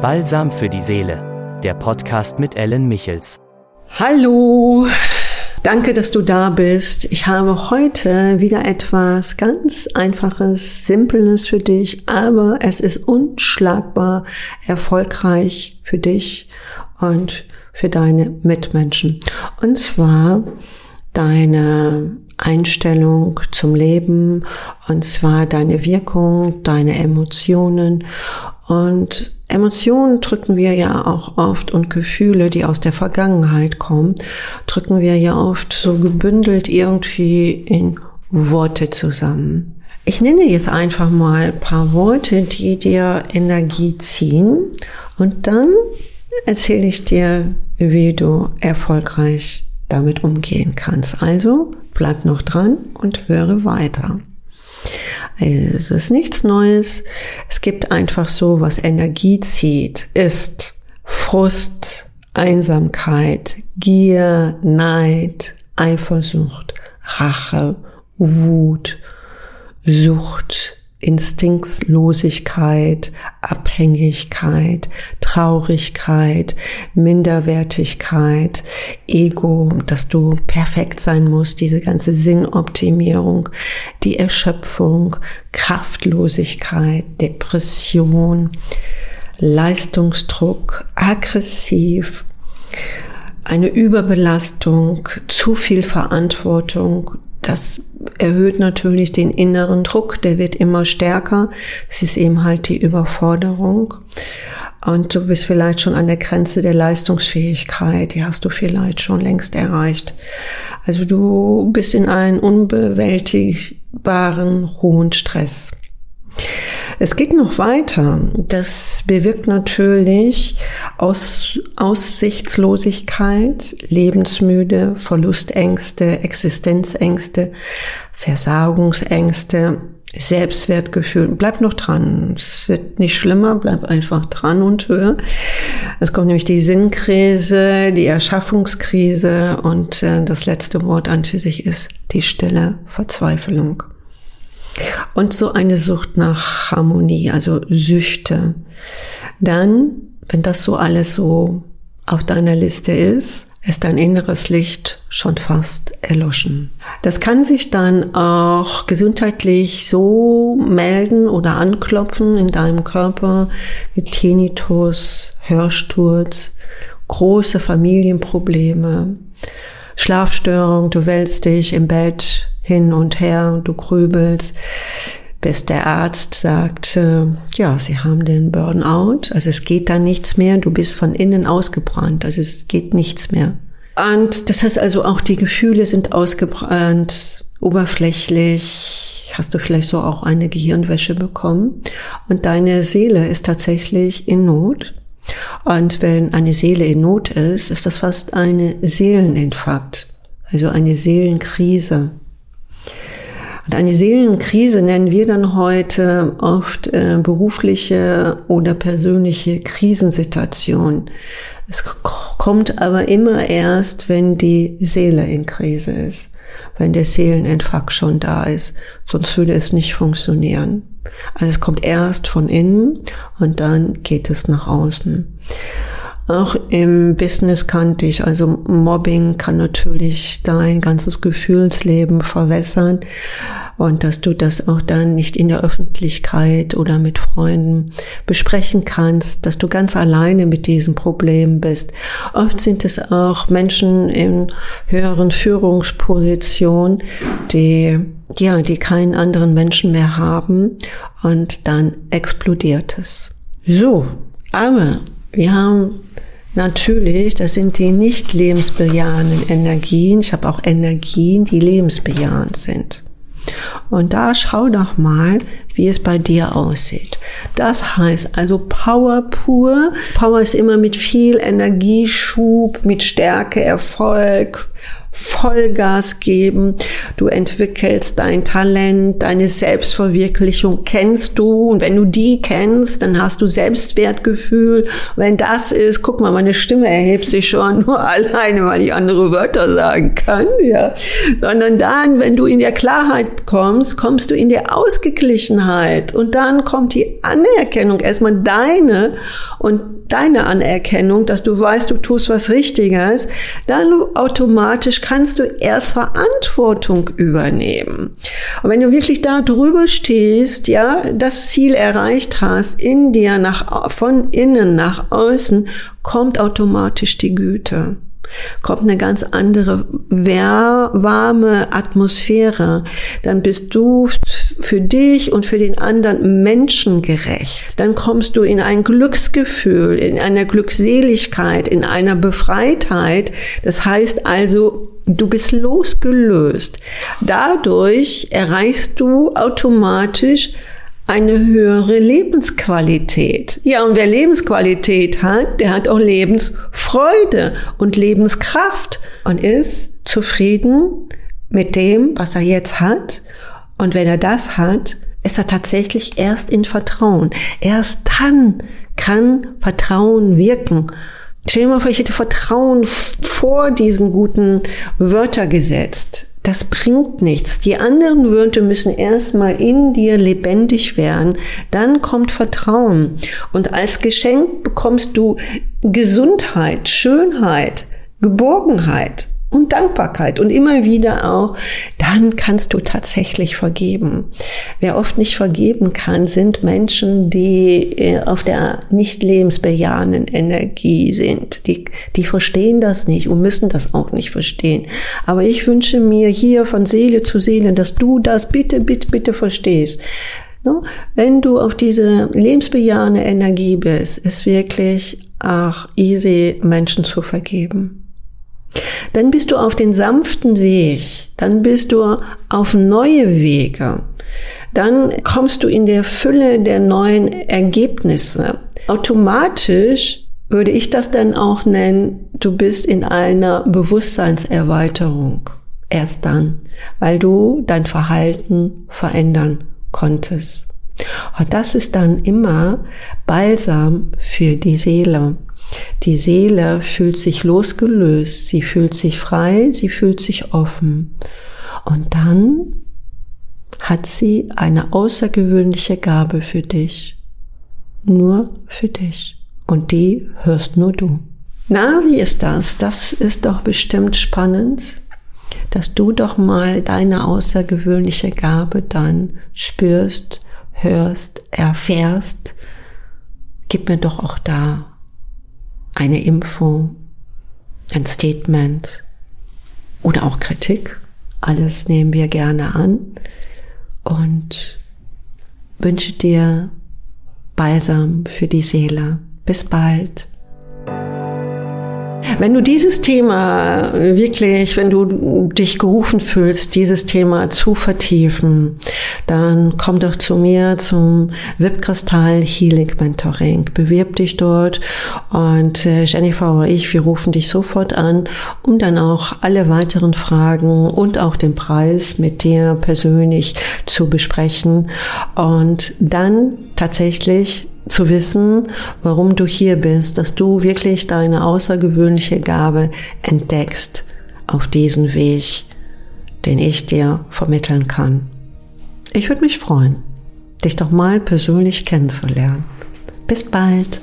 Balsam für die Seele, der Podcast mit Ellen Michels. Hallo, danke, dass du da bist. Ich habe heute wieder etwas ganz Einfaches, Simples für dich, aber es ist unschlagbar erfolgreich für dich und für deine Mitmenschen. Und zwar deine Einstellung zum Leben und zwar deine Wirkung, deine Emotionen und Emotionen drücken wir ja auch oft und Gefühle, die aus der Vergangenheit kommen, drücken wir ja oft so gebündelt irgendwie in Worte zusammen. Ich nenne jetzt einfach mal ein paar Worte, die dir Energie ziehen und dann erzähle ich dir, wie du erfolgreich damit umgehen kannst. Also bleib noch dran und höre weiter. Es ist nichts Neues. Es gibt einfach so, was Energie zieht, ist Frust, Einsamkeit, Gier, Neid, Eifersucht, Rache, Wut, Sucht, Instinktlosigkeit, Abhängigkeit, Traurigkeit, Minderwertigkeit, Ego, dass du perfekt sein musst, diese ganze Sinnoptimierung, die Erschöpfung, Kraftlosigkeit, Depression, Leistungsdruck, aggressiv, eine Überbelastung, zu viel Verantwortung, das erhöht natürlich den inneren Druck, der wird immer stärker. Es ist eben halt die Überforderung. Und du bist vielleicht schon an der Grenze der Leistungsfähigkeit, die hast du vielleicht schon längst erreicht. Also du bist in einem unbewältigbaren hohen Stress. Es geht noch weiter. Das bewirkt natürlich Aus, Aussichtslosigkeit, Lebensmüde, Verlustängste, Existenzängste, Versagungsängste, Selbstwertgefühl. Bleib noch dran. Es wird nicht schlimmer. Bleib einfach dran und hör. Es kommt nämlich die Sinnkrise, die Erschaffungskrise und äh, das letzte Wort an für sich ist die stille Verzweiflung. Und so eine Sucht nach Harmonie, also Süchte. Dann, wenn das so alles so auf deiner Liste ist, ist dein inneres Licht schon fast erloschen. Das kann sich dann auch gesundheitlich so melden oder anklopfen in deinem Körper mit Tinnitus, Hörsturz, große Familienprobleme, Schlafstörung, du wälzt dich im Bett hin und her und du grübelst, bis der Arzt sagt, äh, ja, sie haben den Burnout, also es geht da nichts mehr, du bist von innen ausgebrannt, also es geht nichts mehr. Und das heißt also auch die Gefühle sind ausgebrannt, oberflächlich, hast du vielleicht so auch eine Gehirnwäsche bekommen und deine Seele ist tatsächlich in Not. Und wenn eine Seele in Not ist, ist das fast eine Seeleninfarkt, also eine Seelenkrise. Und eine Seelenkrise nennen wir dann heute oft äh, berufliche oder persönliche Krisensituation. Es kommt aber immer erst, wenn die Seele in Krise ist, wenn der Seelenentfakt schon da ist, sonst würde es nicht funktionieren. Also es kommt erst von innen und dann geht es nach außen. Auch im Business kannte ich, also Mobbing kann natürlich dein ganzes Gefühlsleben verwässern und dass du das auch dann nicht in der Öffentlichkeit oder mit Freunden besprechen kannst, dass du ganz alleine mit diesen Problemen bist. Oft sind es auch Menschen in höheren Führungspositionen, die ja, die keinen anderen Menschen mehr haben und dann explodiert es. So, aber wir haben natürlich, das sind die nicht lebensbejahenden Energien. Ich habe auch Energien, die lebensbejahend sind. Und da schau doch mal, wie es bei dir aussieht. Das heißt also Power pur. Power ist immer mit viel Energieschub, mit Stärke, Erfolg, Vollgas geben. Du entwickelst dein Talent, deine Selbstverwirklichung kennst du. Und wenn du die kennst, dann hast du Selbstwertgefühl. Wenn das ist, guck mal, meine Stimme erhebt sich schon nur alleine, weil ich andere Wörter sagen kann, ja. Sondern dann, wenn du in der Klarheit kommst, kommst du in der Ausgeglichenheit. Und dann kommt die Anerkennung, erstmal deine und deine Anerkennung, dass du weißt, du tust was Richtiges. Dann automatisch kannst du erst Verantwortung übernehmen. Und wenn du wirklich da drüber stehst, ja, das Ziel erreicht hast, in dir nach, von innen nach außen, kommt automatisch die Güte kommt eine ganz andere warme Atmosphäre. Dann bist du für dich und für den anderen menschengerecht. Dann kommst du in ein Glücksgefühl, in einer Glückseligkeit, in einer Befreitheit. Das heißt also, Du bist losgelöst. Dadurch erreichst du automatisch eine höhere Lebensqualität. Ja, und wer Lebensqualität hat, der hat auch Lebensfreude und Lebenskraft und ist zufrieden mit dem, was er jetzt hat. Und wenn er das hat, ist er tatsächlich erst in Vertrauen. Erst dann kann Vertrauen wirken. Stell dir mal vor, ich hätte Vertrauen vor diesen guten Wörter gesetzt das bringt nichts. Die anderen Wörter müssen erstmal in dir lebendig werden. Dann kommt Vertrauen. Und als Geschenk bekommst du Gesundheit, Schönheit, Geborgenheit und Dankbarkeit und immer wieder auch, dann kannst du tatsächlich vergeben. Wer oft nicht vergeben kann, sind Menschen, die äh, auf der nicht lebensbejahenden Energie sind. Die, die verstehen das nicht und müssen das auch nicht verstehen. Aber ich wünsche mir hier von Seele zu Seele, dass du das bitte, bitte, bitte verstehst. Wenn du auf diese lebensbejahende Energie bist, ist wirklich ach easy, Menschen zu vergeben. Dann bist du auf den sanften Weg, dann bist du auf neue Wege, dann kommst du in der Fülle der neuen Ergebnisse. Automatisch würde ich das dann auch nennen, du bist in einer Bewusstseinserweiterung. Erst dann, weil du dein Verhalten verändern konntest. Und das ist dann immer Balsam für die Seele. Die Seele fühlt sich losgelöst, sie fühlt sich frei, sie fühlt sich offen. Und dann hat sie eine außergewöhnliche Gabe für dich. Nur für dich. Und die hörst nur du. Na, wie ist das? Das ist doch bestimmt spannend, dass du doch mal deine außergewöhnliche Gabe dann spürst, hörst, erfährst. Gib mir doch auch da eine Info, ein Statement oder auch Kritik. Alles nehmen wir gerne an und wünsche dir Balsam für die Seele. Bis bald. Wenn du dieses Thema wirklich, wenn du dich gerufen fühlst, dieses Thema zu vertiefen, dann komm doch zu mir zum VIP-Kristall Healing Mentoring. Bewirb dich dort und äh, Jennifer oder ich, wir rufen dich sofort an, um dann auch alle weiteren Fragen und auch den Preis mit dir persönlich zu besprechen und dann tatsächlich zu wissen, warum du hier bist, dass du wirklich deine außergewöhnliche Gabe entdeckst auf diesen Weg, den ich dir vermitteln kann. Ich würde mich freuen, dich doch mal persönlich kennenzulernen. Bis bald.